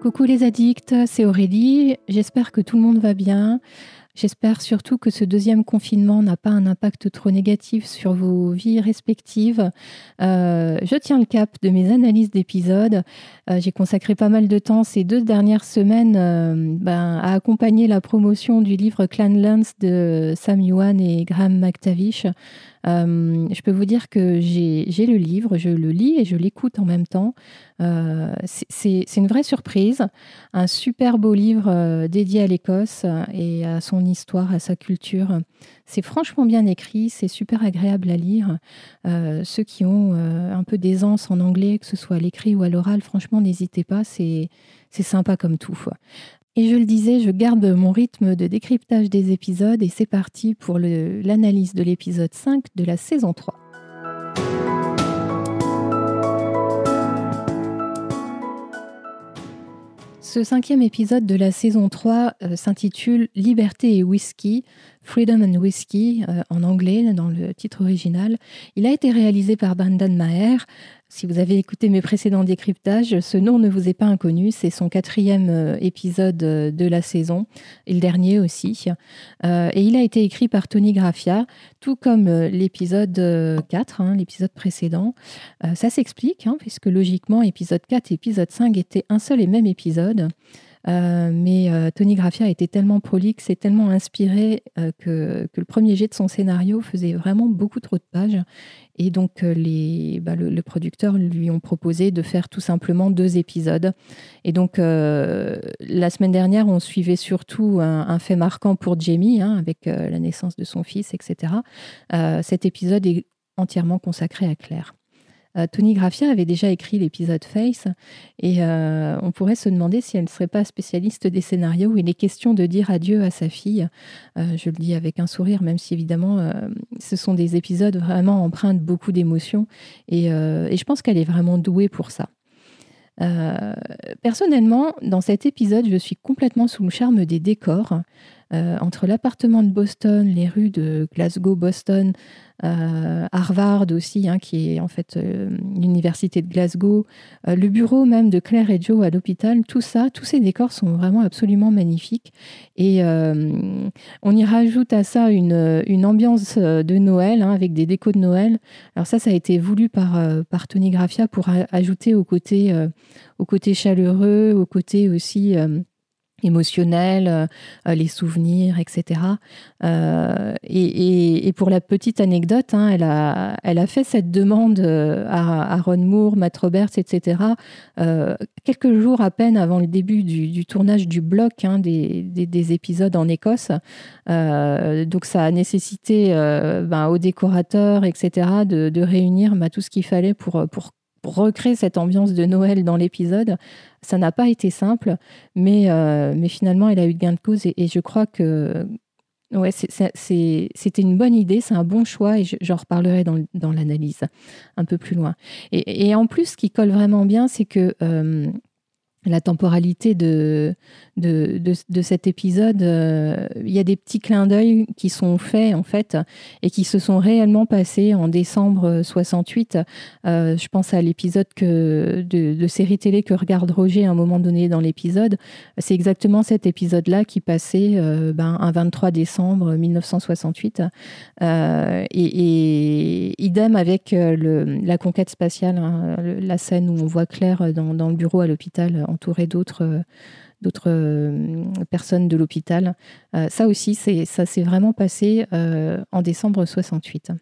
Coucou les addicts, c'est Aurélie. J'espère que tout le monde va bien. J'espère surtout que ce deuxième confinement n'a pas un impact trop négatif sur vos vies respectives. Euh, je tiens le cap de mes analyses d'épisodes. Euh, j'ai consacré pas mal de temps ces deux dernières semaines euh, ben, à accompagner la promotion du livre Clanlands de Sam Yuan et Graham McTavish. Je peux vous dire que j'ai le livre, je le lis et je l'écoute en même temps. C'est une vraie surprise. Un super beau livre dédié à l'Écosse et à son histoire, à sa culture. C'est franchement bien écrit, c'est super agréable à lire. ceux qui ont un peu d'aisance en anglais, que ce soit à l'écrit ou à l'oral, franchement, n'hésitez pas, c'est sympa comme tout. Et je le disais, je garde mon rythme de décryptage des épisodes et c'est parti pour l'analyse de l'épisode 5 de la saison 3. Ce cinquième épisode de la saison 3 euh, s'intitule Liberté et Whisky, Freedom and Whiskey euh, en anglais dans le titre original. Il a été réalisé par Bandan Maher. Si vous avez écouté mes précédents décryptages, ce nom ne vous est pas inconnu. C'est son quatrième euh, épisode euh, de la saison et le dernier aussi. et il a été écrit par Tony Graffia, tout comme l'épisode 4, hein, l'épisode précédent. ça s'explique, hein, puisque logiquement, épisode 4 et épisode 5 étaient un seul et même épisode. Euh, mais euh, Tony Graffia était tellement prolixe et tellement inspiré euh, que, le premier jet de son scénario faisait vraiment beaucoup trop de pages. Et donc, les, bah, le, producteur lui ont proposé de faire tout simplement deux épisodes. Et donc, la semaine dernière, on suivait surtout un, fait marquant pour Jamie, hein, avec la naissance de son fils, etc. cet épisode est entièrement consacré à Claire. Euh, Tony Graffia avait déjà écrit l'épisode Face et euh, on pourrait se demander si elle ne serait pas spécialiste des scénarios où il est question de dire adieu à sa fille. Euh, je le dis avec un sourire, même si évidemment ce sont des épisodes vraiment empreints beaucoup d'émotions et, je pense qu'elle est vraiment douée pour ça. personnellement, dans cet épisode, je suis complètement sous le charme des décors. Entre l'appartement de Boston, les rues de Glasgow, Boston, euh, Harvard aussi, hein, qui est en fait euh, l'université de Glasgow, euh, le bureau même de Claire et Joe à l'hôpital, tout ça, tous ces décors sont vraiment absolument magnifiques. Et on y rajoute à ça une, ambiance de Noël, hein, avec des décos de Noël. Alors ça, ça a été voulu par, Tony Graffia pour ajouter au côté, au côté chaleureux, au côté aussi euh, euh, les souvenirs, etc. Euh, et, pour la petite anecdote, hein, elle, a, fait cette demande à, Ron Moore, Matt Roberts, etc. quelques jours à peine avant le début du, tournage du bloc hein, des, des, épisodes en Écosse. donc ça a nécessité ben, aux décorateurs, etc., de, réunir ben, tout ce qu'il fallait pour recréer cette ambiance de Noël dans l'épisode. Ça n'a pas été simple, mais, euh, finalement, elle a eu gain de cause et, je crois que c'était une bonne idée, c'est un bon choix et j'en reparlerai dans, l'analyse un peu plus loin. Et, et, en plus, ce qui colle vraiment bien, c'est que euh, la temporalité de, de, de, cet épisode, euh, il y a des petits clins d'œil qui sont faits en fait et qui se sont réellement passés en décembre 68. Euh, je pense à l'épisode de, série télé que regarde Roger à un moment donné dans l'épisode. C'est exactement cet épisode-là qui passait euh, ben, un 23 décembre 1968. Et, et, idem avec la conquête spatiale, hein, la scène où on voit Claire dans le bureau à l'hôpital entourée d'autres d'autres euh, personnes de l'hôpital. Euh, ça aussi, ça s'est vraiment passé euh, en décembre 68.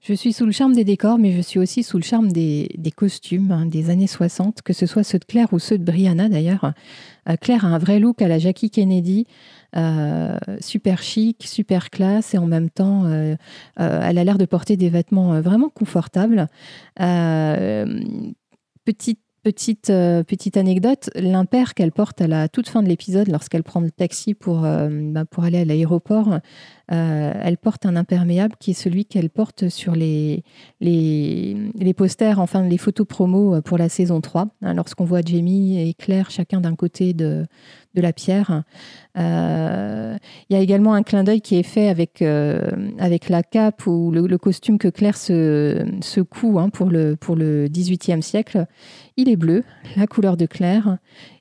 Je suis sous le charme des décors, mais je suis aussi sous le charme des, costumes hein, des années 60, que ce soit ceux de Claire ou ceux de Brianna d'ailleurs. Claire a un vrai look à la Jackie Kennedy, super chic, super classe, et en même temps, elle a l'air de porter des vêtements vraiment confortables. petite Petite, euh, petite anecdote, l'impair qu'elle porte à la toute fin de l'épisode, lorsqu'elle prend le taxi pour, euh, bah, aller à l'aéroport, euh, elle porte un imperméable qui est celui qu'elle porte sur les, posters, enfin les photos promo pour la saison 3. Hein, lorsqu'on voit Jamie et Claire chacun d'un côté de, de la pierre. Il y a également un clin d'œil qui est fait avec, avec la cape ou le, costume que Claire se, se coud hein, pour, le, pour le XVIIIe siècle. Il est bleu, la couleur de Claire.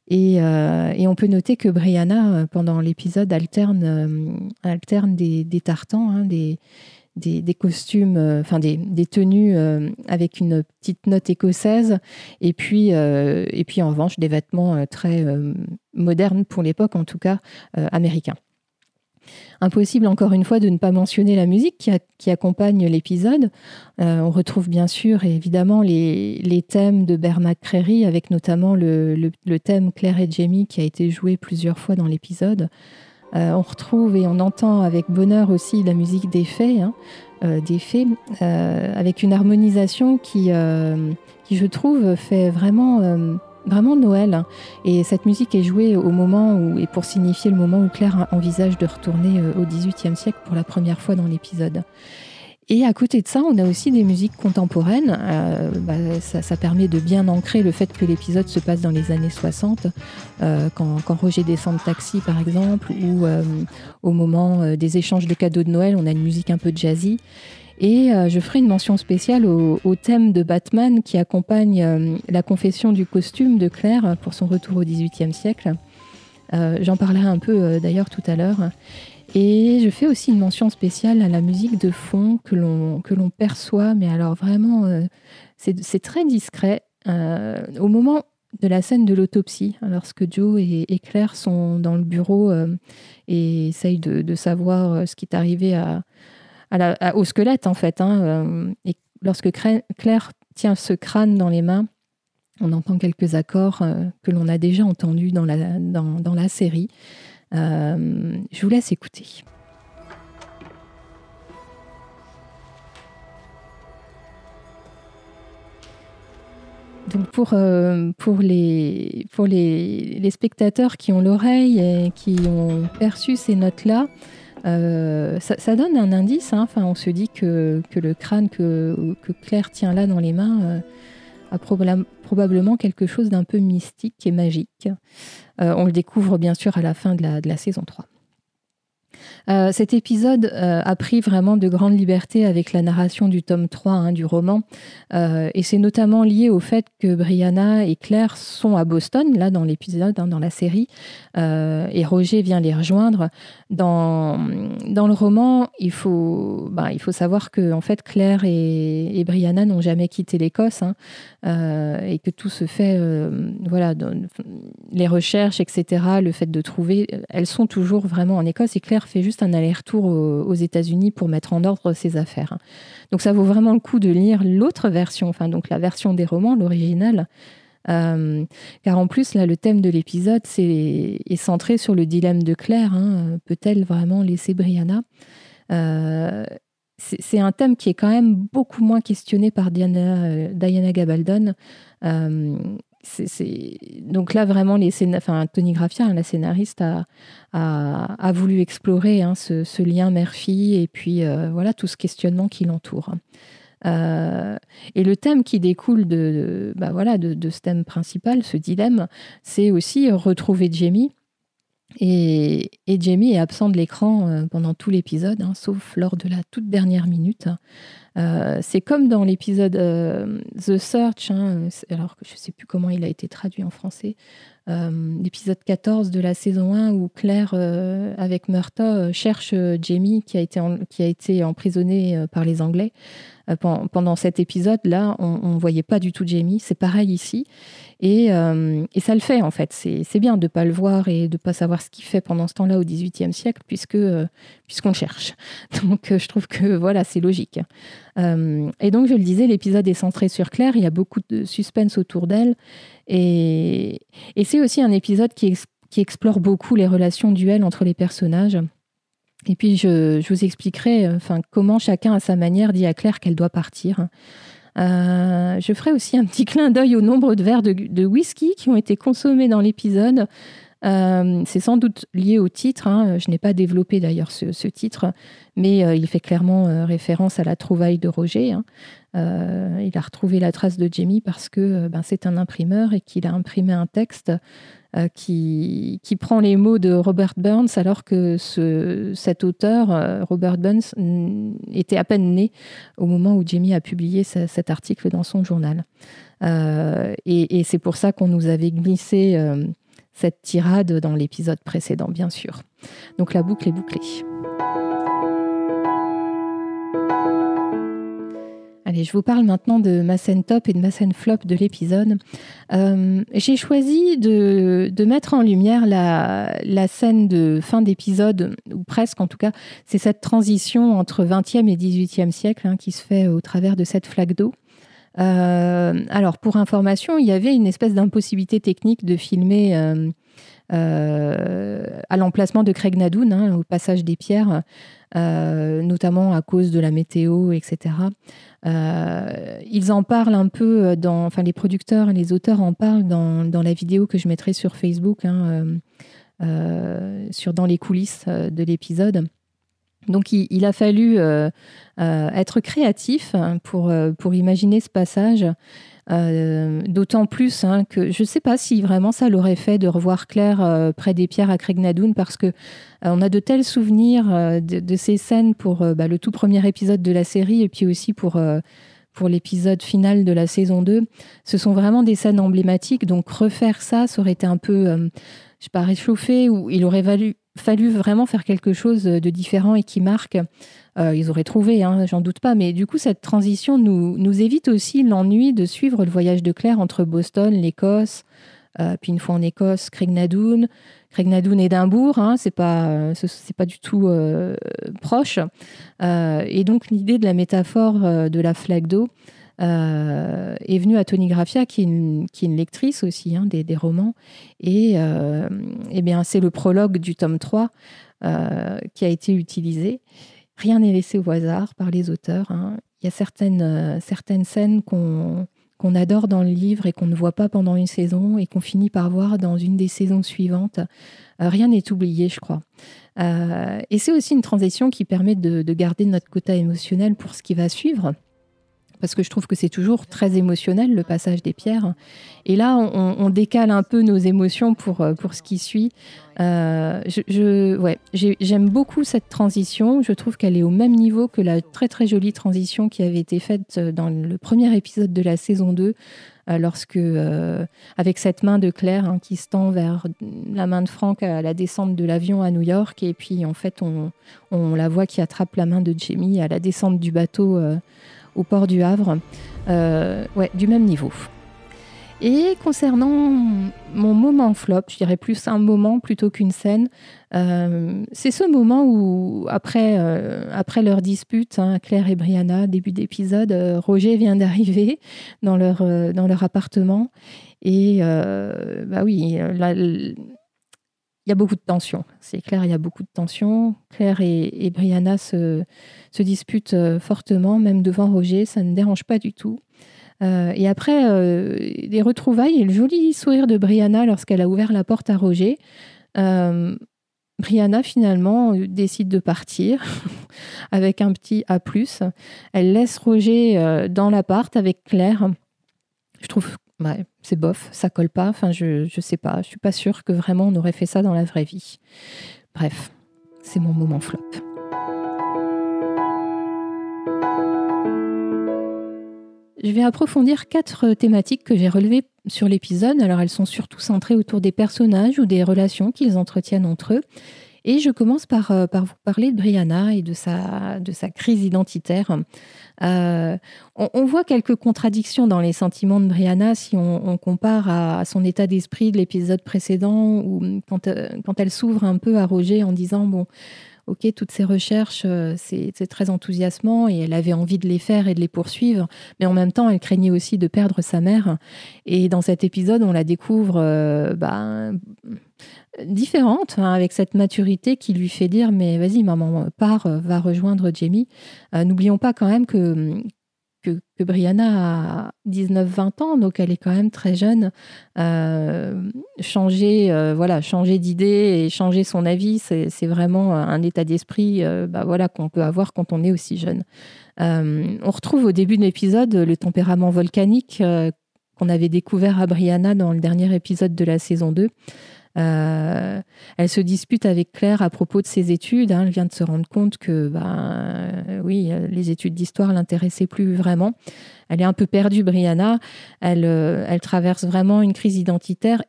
Et, et, on peut noter que Brianna, pendant l'épisode, alterne, alterne des, des tartans, hein, des, des, costumes, euh, enfin des, tenues euh, avec une petite note écossaise, et puis, euh, et en revanche des vêtements très modernes pour l'époque, en tout cas américains. Impossible encore une fois de ne pas mentionner la musique qui, accompagne l'épisode. on retrouve bien sûr évidemment les, thèmes de Bernard McCreary avec notamment le, thème Claire et Jamie qui a été joué plusieurs fois dans l'épisode. Euh, on retrouve et on entend avec bonheur aussi la musique des fées, hein, euh, des fées euh, avec une harmonisation qui, qui, je trouve, fait vraiment, vraiment Noël. Hein. Et cette musique est jouée au moment où, et pour signifier le moment où Claire envisage de retourner au XVIIIe siècle pour la première fois dans l'épisode. Et à côté de ça, on a aussi des musiques contemporaines. Euh, bah, ça, permet de bien ancrer le fait que l'épisode se passe dans les années 60, euh, quand, Roger descend de taxi par exemple, ou euh, au moment des échanges de cadeaux de Noël, on a une musique un peu jazzy. Et je ferai une mention spéciale au, thème de Batman qui accompagne la confession du costume de Claire pour son retour au XVIIIe siècle. J'en parlerai un peu d'ailleurs tout à l'heure. Et je fais aussi une mention spéciale à la musique de fond que l'on, que l'on perçoit, mais alors vraiment, euh, c'est, très discret. Euh, au moment de la scène de l'autopsie, lorsque Joe et, Claire sont dans le bureau euh, et essayent de, savoir ce qui est arrivé au squelette, en fait, hein, et lorsque Claire tient ce crâne dans les mains, on entend quelques accords que l'on a déjà entendus dans la, dans, dans la série. Euh, je vous laisse écouter. Donc pour, euh, pour, les, pour les, les, spectateurs qui ont l'oreille et qui ont perçu ces notes-là, euh, ça, donne un indice. Hein. Enfin, on se dit que, que le crâne que, que, Claire tient là dans les mains a probablement quelque chose d'un peu mystique et magique. Euh, on le découvre bien sûr à la fin de la, de la saison 3. Euh, cet épisode euh, a pris vraiment de grandes libertés avec la narration du tome 3 hein, du roman. Euh, et c'est notamment lié au fait que Brianna et Claire sont à Boston, là dans l'épisode, hein, dans la série, et Roger vient les rejoindre. Dans, dans le roman, il faut, bah, il faut savoir que en fait, Claire et, Brianna n'ont jamais quitté l'Écosse hein, et que tout se fait, voilà, les recherches, etc., le fait de trouver, elles sont toujours vraiment en Écosse et Claire fait juste un aller-retour aux, États-Unis pour mettre en ordre ses affaires. Donc ça vaut vraiment le coup de lire l'autre version, enfin donc la version des romans, l'original. Euh, car en plus, là, le thème de l'épisode est, centré sur le dilemme de Claire. Hein. Peut-elle vraiment laisser Brianna? Euh, C'est un thème qui est quand même beaucoup moins questionné par Diana, euh, Diana Gabaldon c'est donc là vraiment les Tony Graffia, hein, la scénariste, a, voulu explorer hein, ce, lien mère-fille et puis euh, voilà tout ce questionnement qui l'entoure. Euh, et le thème qui découle de, bah voilà, de, ce thème principal, ce dilemme, c'est aussi retrouver Jamie. Et, Jamie est absent de l'écran euh, pendant tout l'épisode, hein, sauf lors de la toute dernière minute. Euh, c'est comme dans l'épisode euh, The Search, hein, alors que je ne sais plus comment il a été traduit en français, l'épisode 14 de la saison 1 où Claire, avec Murtaugh, cherche Jamie qui a été, qui a été emprisonné par les Anglais. pendant cet épisode-là, on ne voyait pas du tout Jamie. C'est pareil ici. Euh, et, ça le fait, en fait. C'est bien de ne pas le voir et de ne pas savoir ce qu'il fait pendant ce temps-là au XVIIIe siècle, puisque euh, puisqu'on cherche. Donc, euh, je trouve que voilà, c'est logique. et donc, je le disais, l'épisode est centré sur Claire. Il y a beaucoup de suspense autour d'elle. Et, c'est aussi un épisode qui, explore beaucoup les relations duelles entre les personnages. Et puis, je, je vous expliquerai enfin, comment chacun, à sa manière, dit à Claire qu'elle doit partir. Euh, je ferai aussi un petit clin d'œil au nombre de verres de, whisky qui ont été consommés dans l'épisode. Euh, c'est sans doute lié au titre. Hein. Je n'ai pas développé d'ailleurs ce, titre, mais euh, il fait clairement référence à la trouvaille de Roger. Hein. Il a retrouvé la trace de Jamie parce que ben, c'est un imprimeur et qu'il a imprimé un texte qui, qui, prend les mots de Robert Burns alors que ce, cet auteur, Robert Burns, était à peine né au moment où Jamie a publié cet article dans son journal. et c'est pour ça qu'on nous avait glissé cette tirade dans l'épisode précédent, bien sûr. Donc la boucle est bouclée. Allez, je vous parle maintenant de ma scène top et de ma scène flop de l'épisode. Euh, j'ai choisi de, mettre en lumière la, scène de fin d'épisode, ou presque en tout cas, c'est cette transition entre 20e et 18e siècle hein, qui se fait au travers de cette flaque d'eau. Euh, alors, pour information, il y avait une espèce d'impossibilité technique de filmer euh, à l'emplacement de Craig Nadoun, hein, au passage des pierres, notamment à cause de la météo, etc. ils en parlent un peu dans, enfin les producteurs et les auteurs en parlent dans, dans la vidéo que je mettrai sur Facebook, hein, sur dans les coulisses de l'épisode. Donc il, a fallu euh, euh, être créatif hein, pour, euh, pour imaginer ce passage. D'autant plus hein, que je ne sais pas si vraiment ça l'aurait fait de revoir Claire près des pierres à Craignadoun parce que on a de tels souvenirs de, ces scènes pour bah, le tout premier épisode de la série et puis aussi pour pour l'épisode final de la saison 2. Ce sont vraiment des scènes emblématiques, donc refaire ça, ça aurait été un peu, je sais pas, réchauffé, ou il aurait valu, fallu vraiment faire quelque chose de différent et qui marque. Euh, ils auraient trouvé, hein, j'en doute pas. Mais du coup, cette transition nous, évite aussi l'ennui de suivre le voyage de Claire entre Boston, l'Écosse, euh, puis une fois en Écosse, Craignadoon. Craignadoon, Édimbourg, hein, c'est pas, c'est pas du tout euh, proche. et donc, l'idée de la métaphore de la flaque d'eau, euh, est venue à Tony Graffia, qui est une, lectrice aussi hein, des, romans. Et, euh, eh bien, c'est le prologue du tome 3 euh, qui a été utilisé. Rien n'est laissé au hasard par les auteurs. Hein. Il y a certaines, certaines scènes qu'on adore dans le livre et qu'on ne voit pas pendant une saison et qu'on finit par voir dans une des saisons suivantes. rien n'est oublié, je crois. et c'est aussi une transition qui permet de, garder notre quota émotionnel pour ce qui va suivre parce que je trouve que c'est toujours très émotionnel le passage des pierres. Et là, on, décale un peu nos émotions pour, euh, pour ce qui suit. Euh, je, ouais, j'aime beaucoup cette transition. Je trouve qu'elle est au même niveau que la très très jolie transition qui avait été faite dans le premier épisode de la saison 2, euh, lorsque, avec cette main de Claire hein, qui se tend vers la main de Franck à la descente de l'avion à New York, et puis en fait, on, on, la voit qui attrape la main de Jamie à la descente du bateau au port du Havre. Euh, ouais, du même niveau. Et concernant mon moment flop, je dirais plus un moment plutôt qu'une scène, euh, c'est ce moment où, après, euh, après leur dispute, hein, Claire et Brianna, début d'épisode, Roger vient d'arriver dans leur, dans leur appartement. Et bah oui, là, il y a beaucoup de tensions. C'est clair, il y a beaucoup de tensions. Claire et, Brianna se, disputent euh, fortement, même devant Roger. Ça ne dérange pas du tout. Euh, et après, euh, les retrouvailles et le joli sourire de Brianna lorsqu'elle a ouvert la porte à Roger. Brianna, finalement, décide de partir avec un petit A. Elle laisse Roger dans l'appart avec Claire. Je trouve c'est bof, ça colle pas. Enfin, je, je sais pas. Je suis pas sûre que vraiment on aurait fait ça dans la vraie vie. Bref, c'est mon moment flop. Je vais approfondir quatre thématiques que j'ai relevées sur l'épisode. Alors, elles sont surtout centrées autour des personnages ou des relations qu'ils entretiennent entre eux. Et je commence par, euh, par vous parler de Brianna et de sa, de sa crise identitaire. Euh, on, voit quelques contradictions dans les sentiments de Brianna si on, compare à, son état d'esprit de l'épisode précédent, où quand, euh, quand elle s'ouvre un peu à Roger en disant, bon, ok, toutes ces recherches, c'est très enthousiasmant et elle avait envie de les faire et de les poursuivre, mais en même temps, elle craignait aussi de perdre sa mère. Et dans cet épisode, on la découvre bah, différente, hein, avec cette maturité qui lui fait dire mais vas-y maman, pars, va rejoindre Jamie. Euh, n'oublions pas quand même que, que, Brianna a 19-20 ans, donc elle est quand même très jeune. changer voilà, changer d'idée et changer son avis, c'est vraiment un état d'esprit bah, voilà, qu'on peut avoir quand on est aussi jeune. on retrouve au début de l'épisode le tempérament volcanique qu'on avait découvert à Brianna dans le dernier épisode de la saison 2. Euh, elle se dispute avec Claire à propos de ses études. Hein. Elle vient de se rendre compte que, ben, oui, les études d'histoire l'intéressaient plus vraiment. Elle est un peu perdue, Brianna. Elle, euh, elle traverse vraiment une crise identitaire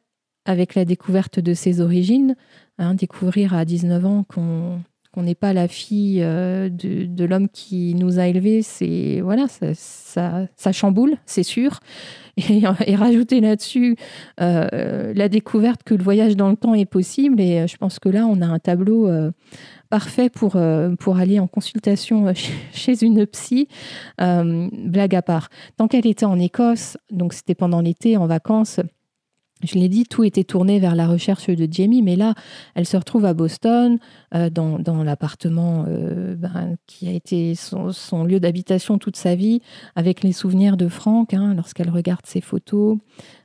avec la découverte de ses origines. Hein. découvrir à 19 ans qu'on qu'on n'est pas la fille euh, de, l'homme qui nous a élevés, c'est voilà, ça, chamboule, c'est sûr. Et, et, rajouter là-dessus euh, la découverte que le voyage dans le temps est possible. Et euh, je pense que là, on a un tableau parfait pour, pour aller en consultation chez une psy. blague à part. Tant qu'elle était en Écosse, donc c'était pendant l'été, en vacances, je l'ai dit, tout était tourné vers la recherche de Jamie, mais là, elle se retrouve à Boston, euh, dans, l'appartement euh, ben, qui a été son, lieu d'habitation toute sa vie, avec les souvenirs de Franck, hein, lorsqu'elle regarde ses photos.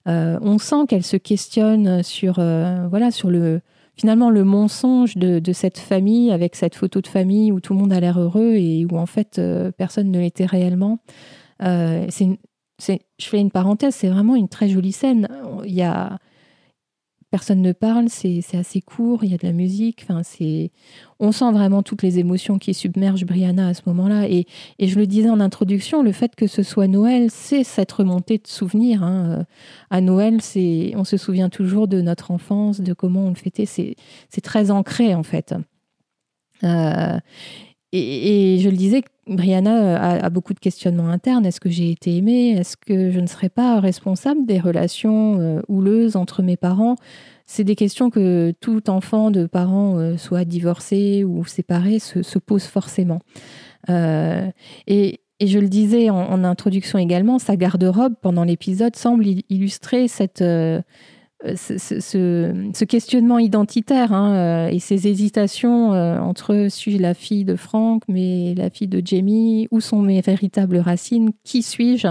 Euh, on sent qu'elle se questionne sur, voilà, sur le, finalement le mensonge de, cette famille, avec cette photo de famille où tout le monde a l'air heureux et où en fait personne ne l'était réellement. c'est je fais une parenthèse, c'est vraiment une très jolie scène. Il y a personne ne parle, c'est assez court, il y a de la musique. Enfin, c'est, on sent vraiment toutes les émotions qui submergent Brianna à ce moment-là. Et, et, je le disais en introduction, le fait que ce soit Noël, c'est cette remontée de souvenirs. Hein. À Noël, c'est, on se souvient toujours de notre enfance, de comment on le fêtait. C'est, très ancré en fait. Euh, et, je le disais, Brianna euh, a, beaucoup de questionnements internes. Est-ce que j'ai été aimée? Est-ce que je ne serais pas responsable des relations euh, houleuses entre mes parents? C'est des questions que tout enfant de parents, euh, soit divorcés ou séparés, se, pose forcément. et, je le disais en introduction également, sa garde-robe pendant l'épisode semble illustrer cette euh, ce, questionnement identitaire hein, euh, et ces hésitations euh, entre suis-je la fille de Franck, mais la fille de Jamie, où sont mes véritables racines, qui suis-je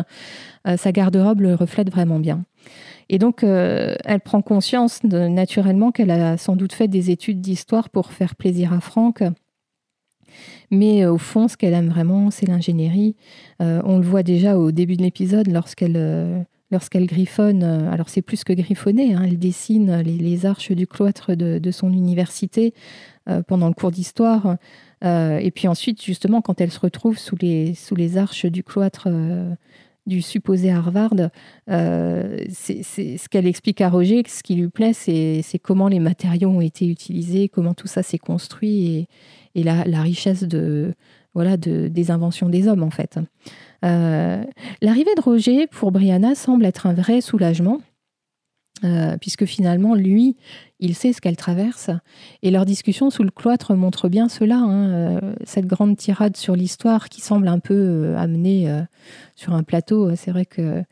Sa garde-robe le reflète vraiment bien. Et donc, elle prend conscience naturellement qu'elle a sans doute fait des études d'histoire pour faire plaisir à Franck. Mais au fond, ce qu'elle aime vraiment, c'est l'ingénierie. on le voit déjà au début de l'épisode lorsqu'elle lorsqu'elle griffonne, euh, alors c'est plus que griffonner, hein, elle dessine les, arches du cloître de, son université euh, pendant le cours d'histoire. Euh, et puis ensuite, justement, quand elle se retrouve sous les, arches du cloître du supposé Harvard, c'est ce qu'elle explique à Roger, ce qui lui plaît, c'est comment les matériaux ont été utilisés, comment tout ça s'est construit et, la, richesse de, voilà, de, des inventions des hommes, en fait. Euh, l'arrivée de Roger, pour Brianna, semble être un vrai soulagement. Euh, puisque finalement, lui, il sait ce qu'elle traverse. Et leur discussion sous le cloître montre bien cela, hein, euh, cette grande tirade sur l'histoire qui semble un peu amenée sur un plateau. C'est vrai que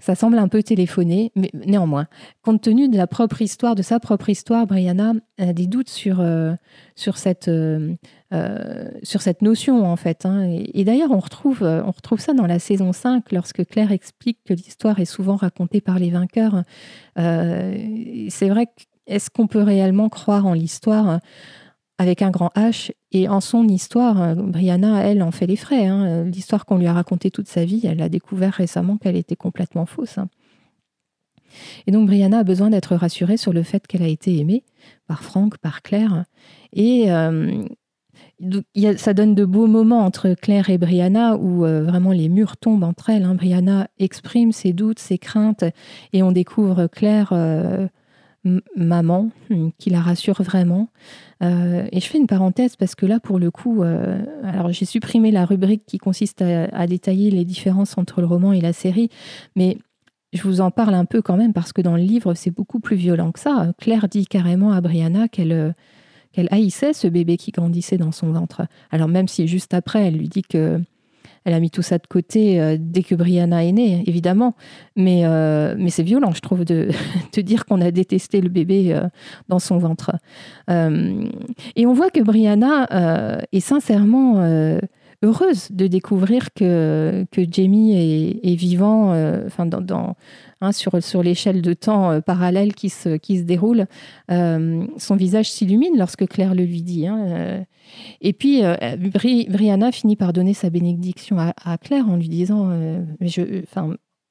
ça semble un peu téléphoné, mais néanmoins, compte tenu de la propre histoire, de sa propre histoire, Brianna a des doutes sur, sur, cette, euh, sur cette notion, en fait. Hein. Et, d'ailleurs, on retrouve, on retrouve ça dans la saison 5, lorsque Claire explique que l'histoire est souvent racontée par les vainqueurs. C'est vrai, est-ce qu'on peut réellement croire en l'histoire avec un grand H. Et en son histoire, euh, Brianna, elle, en fait les frais. Hein. L'histoire qu'on lui a racontée toute sa vie, elle a découvert récemment qu'elle était complètement fausse. Hein. Et donc Brianna a besoin d'être rassurée sur le fait qu'elle a été aimée par Franck, par Claire. Et euh, ça donne de beaux moments entre Claire et Brianna où euh, vraiment les murs tombent entre elles. Hein. Brianna exprime ses doutes, ses craintes, et on découvre Claire maman hmm, qui la rassure vraiment. Euh, et je fais une parenthèse parce que là, pour le coup, euh, alors j'ai supprimé la rubrique qui consiste à, détailler les différences entre le roman et la série, mais je vous en parle un peu quand même parce que dans le livre, c'est beaucoup plus violent que ça. Claire dit carrément à Brianna qu'elle euh, qu'elle haïssait ce bébé qui grandissait dans son ventre. Alors même si juste après, elle lui dit que elle a mis tout ça de côté euh, dès que Brianna est née, évidemment. Mais, euh, mais c'est violent, je trouve, de, de dire qu'on a détesté le bébé euh, dans son ventre. et on voit que Brianna est sincèrement heureuse de découvrir que, que Jamie est, vivant dans, hein, sur, sur l'échelle de temps parallèle qui se, qui se déroule. son visage s'illumine lorsque Claire le lui dit. Hein, et puis, Brianna finit par donner sa bénédiction à, Claire en lui disant je,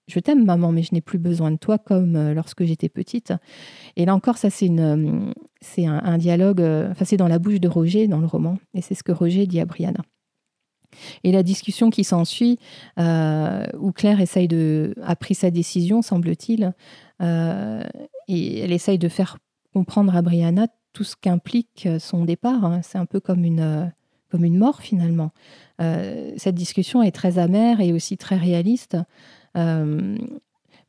je t'aime maman, mais je n'ai plus besoin de toi comme euh, lorsque j'étais petite. Et là encore, ça c'est une, c'est un, dialogue, euh, enfin c'est dans la bouche de Roger dans le roman, et c'est ce que Roger dit à Brianna. Et la discussion qui s'ensuit, euh, où Claire essaye de, a pris sa décision, semble-t-il, et elle essaye de faire comprendre à Brianna tout ce qu'implique son départ. Hein. C'est un peu comme une, comme une mort finalement. cette discussion est très amère et aussi très réaliste. Euh,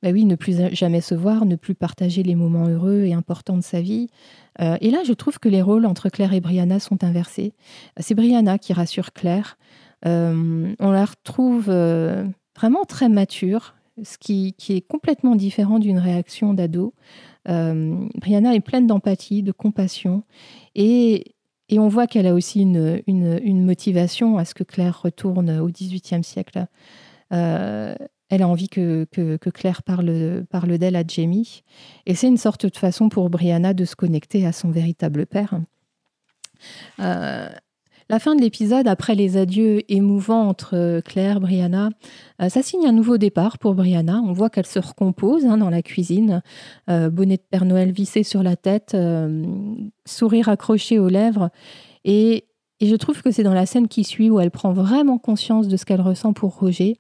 bah oui, ne plus jamais se voir, ne plus partager les moments heureux et importants de sa vie. Euh, et là, je trouve que les rôles entre Claire et Brianna sont inversés. C'est Brianna qui rassure Claire. Euh, on la retrouve vraiment très mature, ce qui, est complètement différent d'une réaction d'ado. Brianna est pleine d'empathie, de compassion, et, on voit qu'elle a aussi une, motivation à ce que Claire retourne au XVIIIe siècle. Elle a envie que, Claire parle, parle d'elle à Jamie. Et c'est une sorte de façon pour Brianna de se connecter à son véritable père. Euh, la fin de l'épisode, après les adieux émouvants entre Claire, et Brianna, euh, ça signe un nouveau départ pour Brianna. On voit qu'elle se recompose hein, dans la cuisine, euh, bonnet de Père Noël vissé sur la tête, sourire accroché aux lèvres. Et, je trouve que c'est dans la scène qui suit où elle prend vraiment conscience de ce qu'elle ressent pour Roger.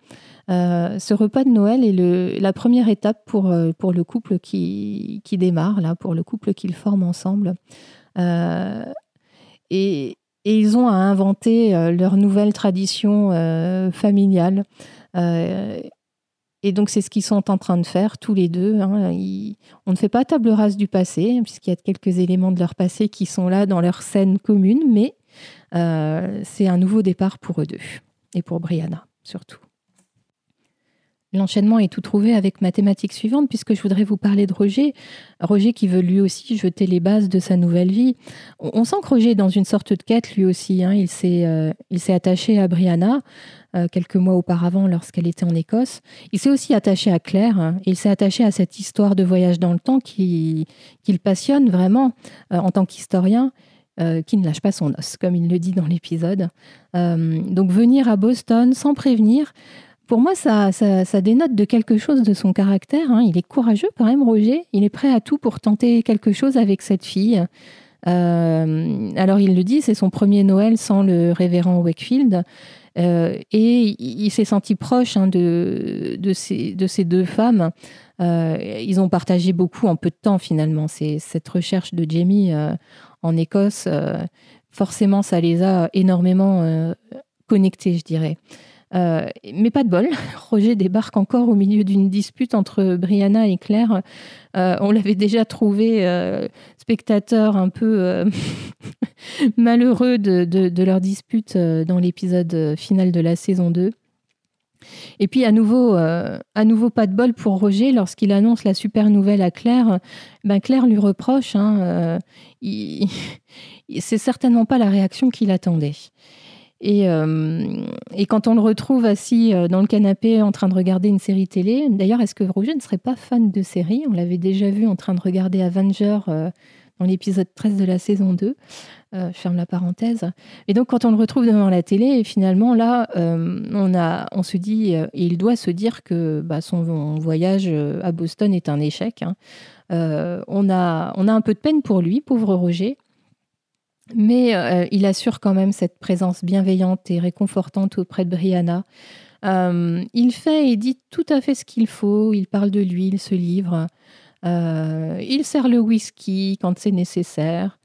Euh, ce repas de Noël est la première étape pour, euh, le couple qui, démarre, là, pour le couple qu'ils forment ensemble. Euh, et, et, ils ont à inventer leur nouvelle tradition familiale. et donc, c'est ce qu'ils sont en train de faire tous les deux. Hein. on ne fait pas table rase du passé, puisqu'il y a quelques éléments de leur passé qui sont là dans leur scène commune, mais c'est un nouveau départ pour eux deux, et pour Brianna surtout. L'enchaînement est tout trouvé avec ma thématique suivante, puisque je voudrais vous parler de Roger. Roger qui veut lui aussi jeter les bases de sa nouvelle vie. On sent que Roger est dans une sorte de quête lui aussi. Hein. Il s'est euh, attaché à Brianna euh, quelques mois auparavant lorsqu'elle était en Écosse. Il s'est aussi attaché à Claire. Hein. Il s'est attaché à cette histoire de voyage dans le temps qui, le passionne vraiment euh, en tant qu'historien. qui ne lâche pas son os, comme il le dit dans l'épisode. donc venir à Boston sans prévenir, pour moi, ça, dénote de quelque chose de son caractère. Hein. Il est courageux quand même, Roger. Il est prêt à tout pour tenter quelque chose avec cette fille. Euh, alors il le dit, c'est son premier Noël sans le révérend Wakefield. Euh, et il, s'est senti proche hein, de, ces, de, ces, deux femmes. Euh, ils ont partagé beaucoup en peu de temps finalement. Cette recherche de Jamie en Écosse, forcément, ça les a énormément connectés, je dirais. Euh, mais pas de bol, Roger débarque encore au milieu d'une dispute entre Brianna et Claire. Euh, on l'avait déjà trouvé euh, spectateur un peu malheureux de, leur dispute dans l'épisode final de la saison 2. Et puis à nouveau, à nouveau pas de bol pour Roger lorsqu'il annonce la super nouvelle à Claire. Ben Claire lui reproche, hein, c'est certainement pas la réaction qu'il attendait. Et, euh, et, quand on le retrouve assis euh, dans le canapé en train de regarder une série télé, d'ailleurs, est-ce que Roger ne serait pas fan de série On l'avait déjà vu en train de regarder Avenger euh, dans l'épisode 13 de la saison 2. je ferme la parenthèse. Et donc, quand on le retrouve devant la télé, finalement, là, on, a, on se dit, et il doit se dire que bah, son voyage à Boston est un échec. Hein. on, a, on a un peu de peine pour lui, pauvre Roger. Mais euh, il assure quand même cette présence bienveillante et réconfortante auprès de Brianna. Euh, il fait et dit tout à fait ce qu'il faut. Il parle de lui, il se livre. Euh, il sert le whisky quand c'est nécessaire.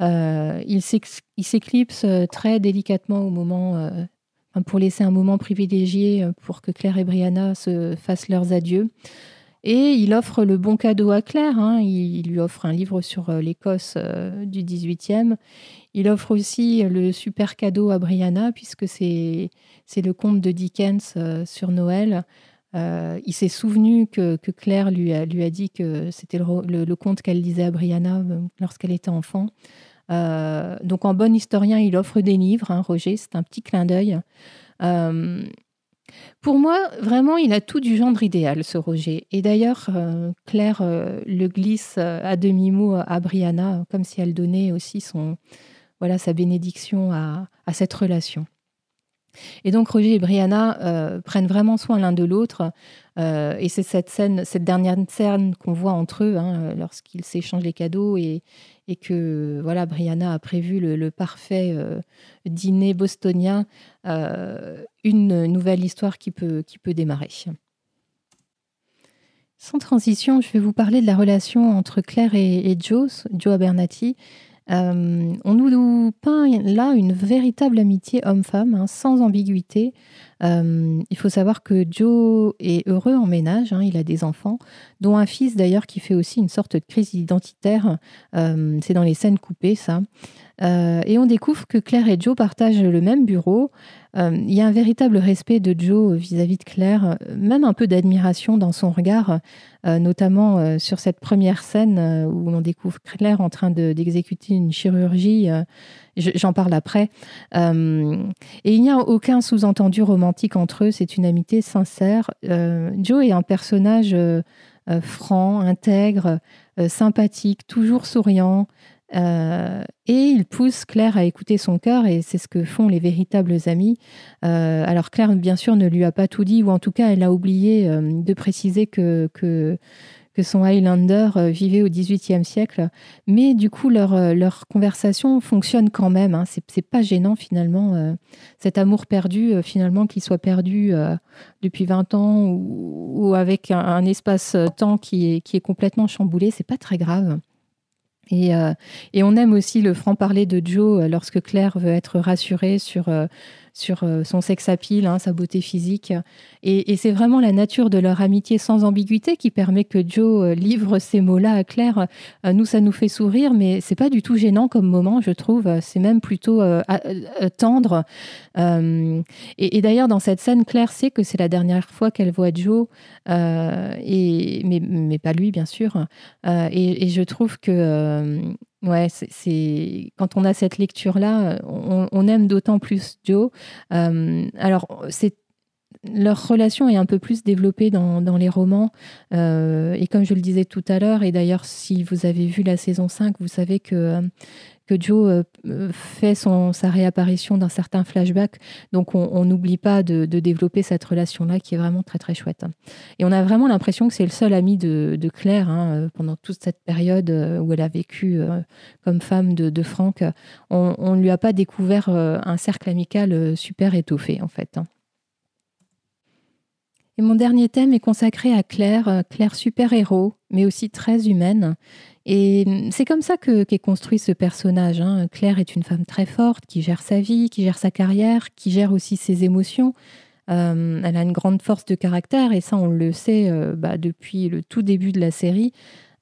il s'éclipse très délicatement au moment, pour laisser un moment privilégié pour que Claire et Brianna se fassent leurs adieux. Et il offre le bon cadeau à Claire. Hein. Il, lui offre un livre sur euh, l'Écosse euh, du 18e. Il offre aussi le super cadeau à Brianna, puisque c'est le conte de Dickens euh, sur Noël. il s'est souvenu que, Claire lui a, lui a dit que c'était le, conte qu'elle lisait à Brianna lorsqu'elle était enfant. donc en bon historien, il offre des livres, hein, Roger, c'est un petit clin d'œil. Pour moi, vraiment, il a tout du genre idéal, ce Roger. Et d'ailleurs, Claire le glisse à demi-mot à Brianna, comme si elle donnait aussi son, voilà, sa bénédiction à cette relation. Et donc Roger et Brianna euh, prennent vraiment soin l'un de l'autre. Euh, et c'est cette scène, cette dernière scène qu'on voit entre eux, hein, lorsqu'ils s'échangent les cadeaux et, que voilà, Brianna a prévu le, parfait euh, dîner bostonien, une nouvelle histoire qui peut, qui peut démarrer. Sans transition, je vais vous parler de la relation entre Claire et, et Joe, Joe Abernathy. Euh, on nous peint là une véritable amitié homme-femme, hein, sans ambiguïté. Euh, il faut savoir que Joe est heureux en ménage, hein, il a des enfants, dont un fils d'ailleurs qui fait aussi une sorte de crise identitaire. Euh, c'est dans les scènes coupées, ça. et on découvre que Claire et Joe partagent le même bureau. Il y a un véritable respect de Joe vis-à-vis de Claire, même un peu d'admiration dans son regard. Euh, notamment euh, sur cette première scène euh, où on découvre Claire en train d'exécuter une chirurgie. J'en parle après. et il n'y a aucun sous-entendu romantique entre eux, c'est une amitié sincère. Joe est un personnage franc, intègre, sympathique, toujours souriant. Et il pousse Claire à écouter son cœur, et c'est ce que font les véritables amis. alors Claire, bien sûr, ne lui a pas tout dit, ou en tout cas, elle a oublié de préciser que, que, que son Highlander vivait au XVIIIe siècle. Mais du coup, leur, leur conversation fonctionne quand même. Hein. C'est pas gênant finalement, cet amour perdu, finalement, qu'il soit perdu depuis 20 ans ou, avec un, un espace-temps qui est, qui est complètement chamboulé. C'est pas très grave. Euh, et, on aime aussi le franc-parler de Joe euh, lorsque Claire veut être rassurée sur euh, sur euh, son sex appeal, hein, sa beauté physique. Et, c'est vraiment la nature de leur amitié sans ambiguïté qui permet que Joe euh, livre ces mots-là à Claire. Euh, nous, ça nous fait sourire, mais c'est pas du tout gênant comme moment, je trouve. C'est même plutôt tendre. et, d'ailleurs, dans cette scène, Claire sait que c'est la dernière fois qu'elle voit Joe, et, mais, pas lui, bien sûr. et, je trouve que Ouais, c'est quand on a cette lecture-là, on, aime d'autant plus Joe. Euh, alors, c'est leur relation est un peu plus développée dans, les romans. Euh, et comme je le disais tout à l'heure, et d'ailleurs, si vous avez vu la saison 5, vous savez que Joe euh, fait son, sa réapparition dans certains flashbacks. Donc on n'oublie pas de, développer cette relation-là qui est vraiment très très chouette. Et on a vraiment l'impression que c'est le seul ami de, Claire hein, euh, pendant toute cette période euh, où elle a vécu comme femme de, Franck. On ne lui a pas découvert un cercle amical super étoffé en fait. Hein. Et mon dernier thème est consacré à Claire, Claire super-héros, mais aussi très humaine. Et c'est comme ça qu'est construit ce personnage. Hein. Claire est une femme très forte qui gère sa vie, qui gère sa carrière, qui gère aussi ses émotions. Euh, elle a une grande force de caractère et ça, on le sait euh, bah, depuis le tout début de la série.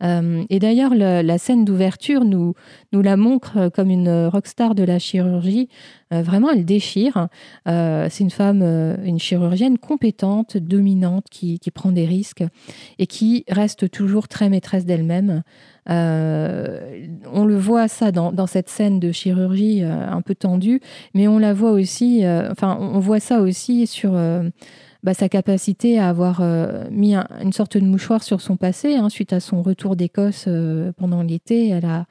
Euh, et d'ailleurs, la scène d'ouverture nous, la montre comme une rockstar de la chirurgie. vraiment, elle déchire. c'est une femme, une chirurgienne compétente, dominante, qui, prend des risques et qui reste toujours très maîtresse d'elle-même. Euh, on le voit ça dans, cette scène de chirurgie euh, un peu tendue, mais on la voit aussi, euh, enfin, on voit ça aussi sur bah, sa capacité à avoir mis une sorte de mouchoir sur son passé hein, suite à son retour d'Écosse pendant l'été. Elle a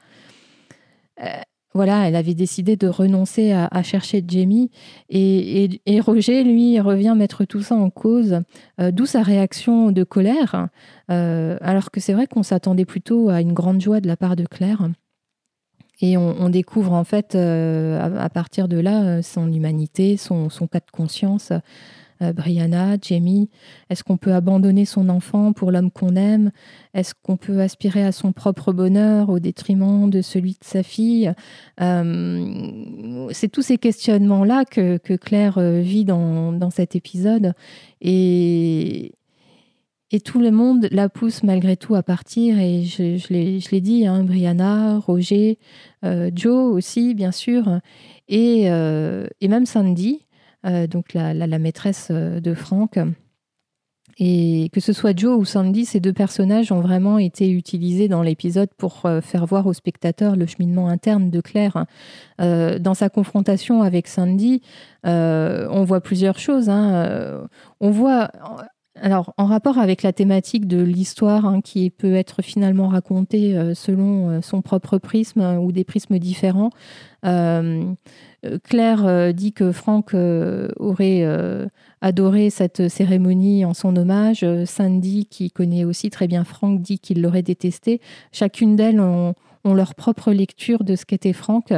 elle avait décidé de renoncer à, chercher Jamie. Et, Roger, lui, revient mettre tout ça en cause, euh, d'où sa réaction de colère, euh, alors que c'est vrai qu'on s'attendait plutôt à une grande joie de la part de Claire. Et on, découvre en fait, euh, à, partir de là, son humanité, son cas de conscience. Euh, Brianna, Jamie Est-ce qu'on peut abandonner son enfant pour l'homme qu'on aime? Est-ce qu'on peut aspirer à son propre bonheur au détriment de celui de sa fille? Euh, C'est tous ces questionnements-là que, Claire euh, vit dans, cet épisode. Et, et tout le monde la pousse malgré tout à partir. Et je, je l'ai dit, hein, Brianna, Roger, Joe aussi, bien sûr, et, et même Sandy, donc la, maîtresse euh, de Franck. Et que ce soit Joe ou Sandy, ces deux personnages ont vraiment été utilisés dans l'épisode pour euh, faire voir au spectateur le cheminement interne de Claire. Euh, dans sa confrontation avec Sandy, euh, on voit plusieurs choses. Hein. on voit, alors en rapport avec la thématique de l'histoire hein, qui peut être finalement racontée selon son propre prisme ou des prismes différents, Claire dit que Franck aurait adoré cette cérémonie en son hommage. Euh, Sandy, qui connaît aussi très bien Franck, dit qu'il l'aurait détesté. Chacune d'elles ont, leur propre lecture de ce qu'était Franck.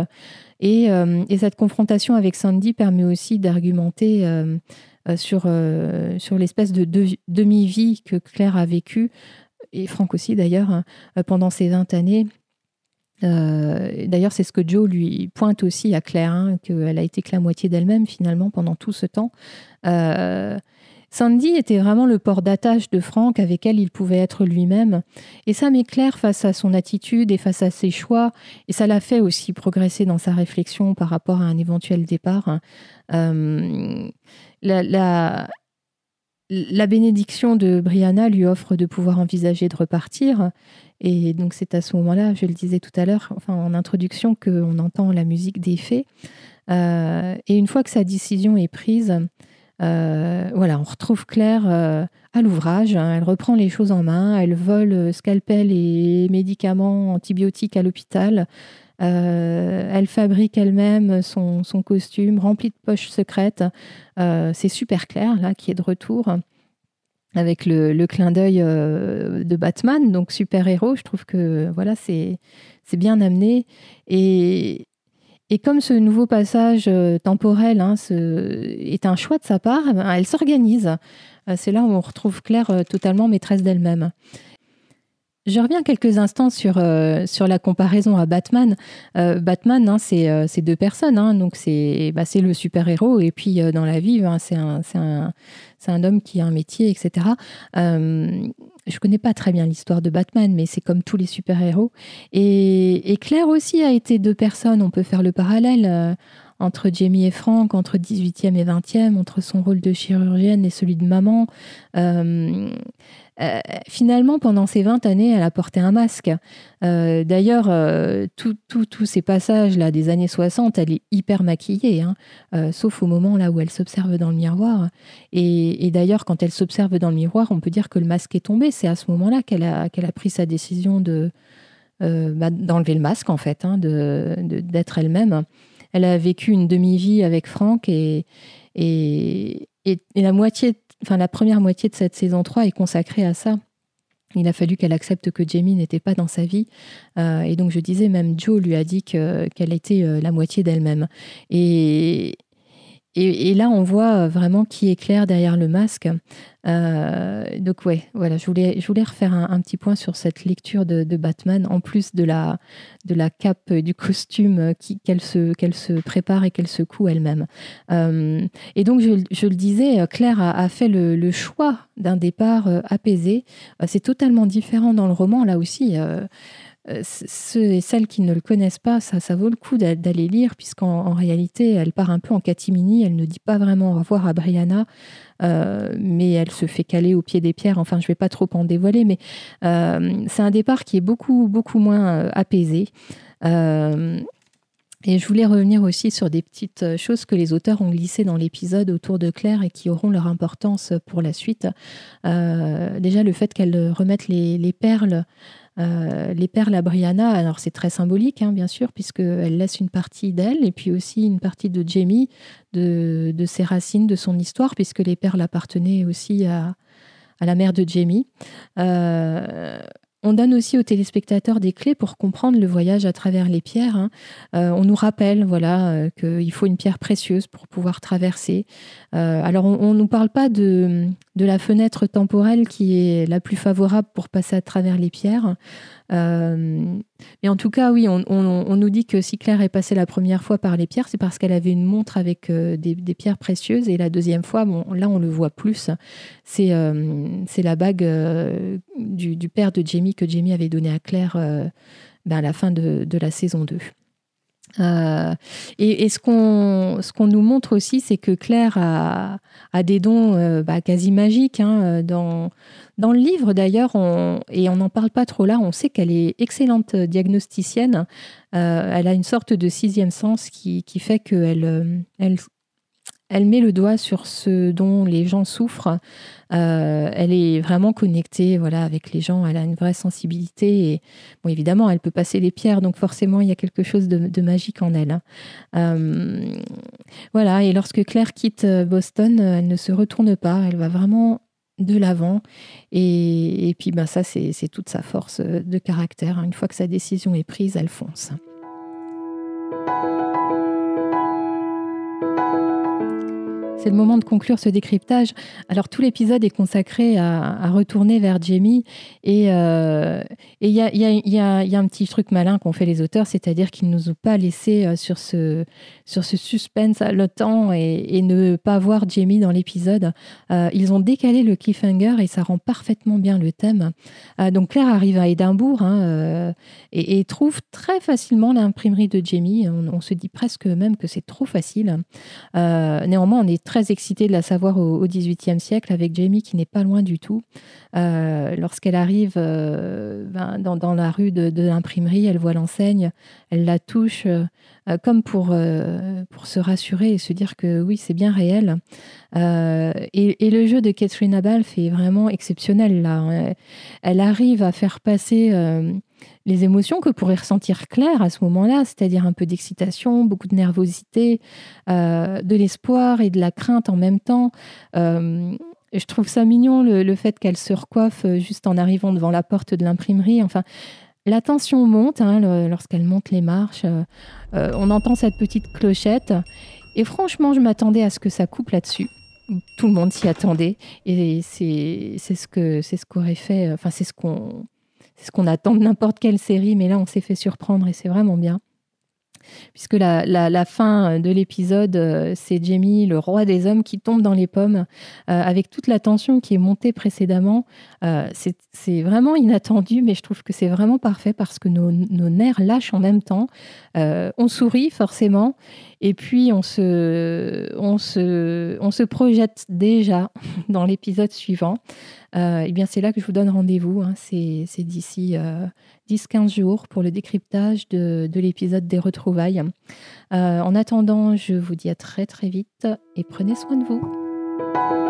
Et, euh, cette confrontation avec Sandy permet aussi d'argumenter euh, sur, sur l'espèce de, demi-vie que Claire a vécue, et Franck aussi d'ailleurs, hein, pendant ces 20 années. D'ailleurs, c'est ce que Joe lui pointe aussi à Claire, hein, qu'elle a été que la moitié d'elle-même finalement pendant tout ce temps. Euh, Sandy était vraiment le port d'attache de Franck avec elle il pouvait être lui-même. Et ça m'éclaire face à son attitude et face à ses choix. Et ça l'a fait aussi progresser dans sa réflexion par rapport à un éventuel départ. Euh, la, la, bénédiction de Brianna lui offre de pouvoir envisager de repartir. Et donc c'est à ce moment-là, je le disais tout à l'heure, enfin en introduction, qu'on entend la musique des fées. Euh, et une fois que sa décision est prise, euh, voilà, on retrouve Claire euh, à l'ouvrage. Hein. elle reprend les choses en main. Elle vole euh, scalpel et médicaments antibiotiques à l'hôpital. elle fabrique elle-même son, costume rempli de poches secrètes. c'est super Claire là qui est de retour avec le, clin d'œil de Batman, donc super héros. Je trouve que voilà, c'est bien amené et et comme ce nouveau passage euh, temporel hein, est un choix de sa part, ben, elle s'organise. Euh, c'est là où on retrouve Claire euh, totalement maîtresse d'elle-même. Je reviens quelques instants sur, sur la comparaison à Batman. Batman, hein, c'est deux personnes. Hein, donc, c'est bah, le super-héros. Et puis, dans la vie, c'est un, un, homme qui a un métier, etc je connais pas très bien l'histoire de Batman, mais c'est comme tous les super-héros. Et, Claire aussi a été deux personnes. On peut faire le parallèle euh, entre Jamie et Frank, entre 18e et 20e, entre son rôle de chirurgienne et celui de maman. Euh, euh, finalement, pendant ces 20 années, elle a porté un masque. Euh, d'ailleurs, tous ces passages-là des années 60, elle est hyper maquillée, hein. sauf au moment là où elle s'observe dans le miroir. Et, d'ailleurs, quand elle s'observe dans le miroir, on peut dire que le masque est tombé. C'est à ce moment-là qu'elle a, pris sa décision bah, d'enlever le masque, en fait, hein, d'être elle-même. Elle a vécu une demi-vie avec Franck et, et, et, la moitié enfin, la première moitié de cette saison 3 est consacrée à ça. Il a fallu qu'elle accepte que Jamie n'était pas dans sa vie. Euh, et donc, je disais, même Joe lui a dit qu'elle était euh, la moitié d'elle-même. Et, et, là, on voit vraiment qui est clair derrière le masque. Euh, donc ouais, voilà, je voulais, je voulais refaire un, petit point sur cette lecture de, Batman, en plus de la, de la cape du costume qu'elle se, qu'elle se prépare et qu'elle se coud elle-même. Euh, et donc, je, le disais, Claire a, fait le, choix d'un départ euh, apaisé. C'est totalement différent dans le roman, là aussi. Euh, ceux et celles qui ne le connaissent pas, ça, ça vaut le coup d'aller lire, puisqu'en réalité, elle part un peu en catimini, elle ne dit pas vraiment au revoir à Brianna, euh, mais elle se fait caler au pied des pierres. Enfin, je ne vais pas trop en dévoiler, mais euh, c'est un départ qui est beaucoup, beaucoup moins apaisé. et je voulais revenir aussi sur des petites choses que les auteurs ont glissées dans l'épisode autour de Claire et qui auront leur importance pour la suite. déjà, le fait qu'elle remette les perles euh, les perles à Brianna, alors c'est très symbolique, hein, bien sûr, puisqu'elle laisse une partie d'elle et puis aussi une partie de Jamie, de, ses racines, de son histoire, puisque les perles appartenaient aussi à, la mère de Jamie. Euh, on donne aussi aux téléspectateurs des clés pour comprendre le voyage à travers les pierres. Hein. Euh, on nous rappelle voilà, euh, qu'il faut une pierre précieuse pour pouvoir traverser. Euh, alors, on ne nous parle pas de, de, la fenêtre temporelle qui est la plus favorable pour passer à travers les pierres. Euh, mais en tout cas, oui, on, nous dit que si Claire est passée la première fois par les pierres, c'est parce qu'elle avait une montre avec euh, des, pierres précieuses. Et la deuxième fois, bon, là, on le voit plus. C'est euh, la bague du, père de Jamie que Jamie avait donnée à Claire ben, à la fin de, de la saison 2. Euh, et, ce qu'on ce qu'on nous montre aussi, c'est que Claire a, a des dons euh, bah, quasi magiques. Hein, dans, dans le livre, d'ailleurs, et on n'en parle pas trop là, on sait qu'elle est excellente diagnosticienne. Euh, elle a une sorte de sixième sens qui, qui fait qu'elle elle, elle met le doigt sur ce dont les gens souffrent. Euh, elle est vraiment connectée voilà, avec les gens. Elle a une vraie sensibilité. Bon, évidemment, elle peut passer les pierres. Donc forcément, il y a quelque chose de, magique en elle. Hein. Euh, voilà. Et lorsque Claire quitte euh, Boston, elle ne se retourne pas. Elle va vraiment de l'avant. Et, et, puis, ben, ça, c'est toute sa force de caractère. Une fois que sa décision est prise, elle fonce. C'est le moment de conclure ce décryptage. Alors tout l'épisode est consacré à, retourner vers Jamie et il y, a, un petit truc malin qu'ont fait les auteurs, c'est-à-dire qu'ils ne nous ont pas laissé euh, sur ce, suspense haletant et, et ne pas voir Jamie dans l'épisode. Euh, ils ont décalé le cliffhanger et ça rend parfaitement bien le thème. Euh, donc Claire arrive à Édimbourg hein, et, trouve très facilement l'imprimerie de Jamie. On, on, se dit presque même que c'est trop facile. néanmoins, on est très excité de la savoir au XVIIIe siècle avec Jamie qui n'est pas loin du tout. Euh, lorsqu'elle arrive euh, ben, dans, la rue de, l'imprimerie, elle voit l'enseigne, elle la touche euh, comme pour, pour se rassurer et se dire que oui, c'est bien réel. Et, le jeu de Catherine Abalf est vraiment exceptionnel là. Elle arrive à faire passer les émotions que pourrait ressentir Claire à ce moment-là, c'est-à-dire un peu d'excitation, beaucoup de nervosité, euh, de l'espoir et de la crainte en même temps. Euh, je trouve ça mignon le, fait qu'elle se recoiffe euh, juste en arrivant devant la porte de l'imprimerie. Enfin, la tension monte hein, lorsqu'elle monte les marches. on entend cette petite clochette. Et franchement, je m'attendais à ce que ça coupe là-dessus tout le monde s'y attendait et c'est ce que c'est ce qu'aurait fait enfin c'est ce qu'on c'est ce qu'on attend de n'importe quelle série, mais là, on s'est fait surprendre et c'est vraiment bien puisque la, fin de l'épisode, euh, c'est Jamie, le roi des hommes, qui tombe dans les pommes, euh, avec toute la tension qui est montée précédemment. Euh, c'est vraiment inattendu, mais je trouve que c'est vraiment parfait parce que nos, nerfs lâchent en même temps. on sourit forcément, et puis on se, on se, on se projette déjà dans l'épisode suivant. et eh bien, c'est là que je vous donne rendez-vous. Hein. C'est d'ici 10-15 jours pour le décryptage de, l'épisode des retrouvailles. Euh, en attendant, je vous dis à très très vite et prenez soin de vous.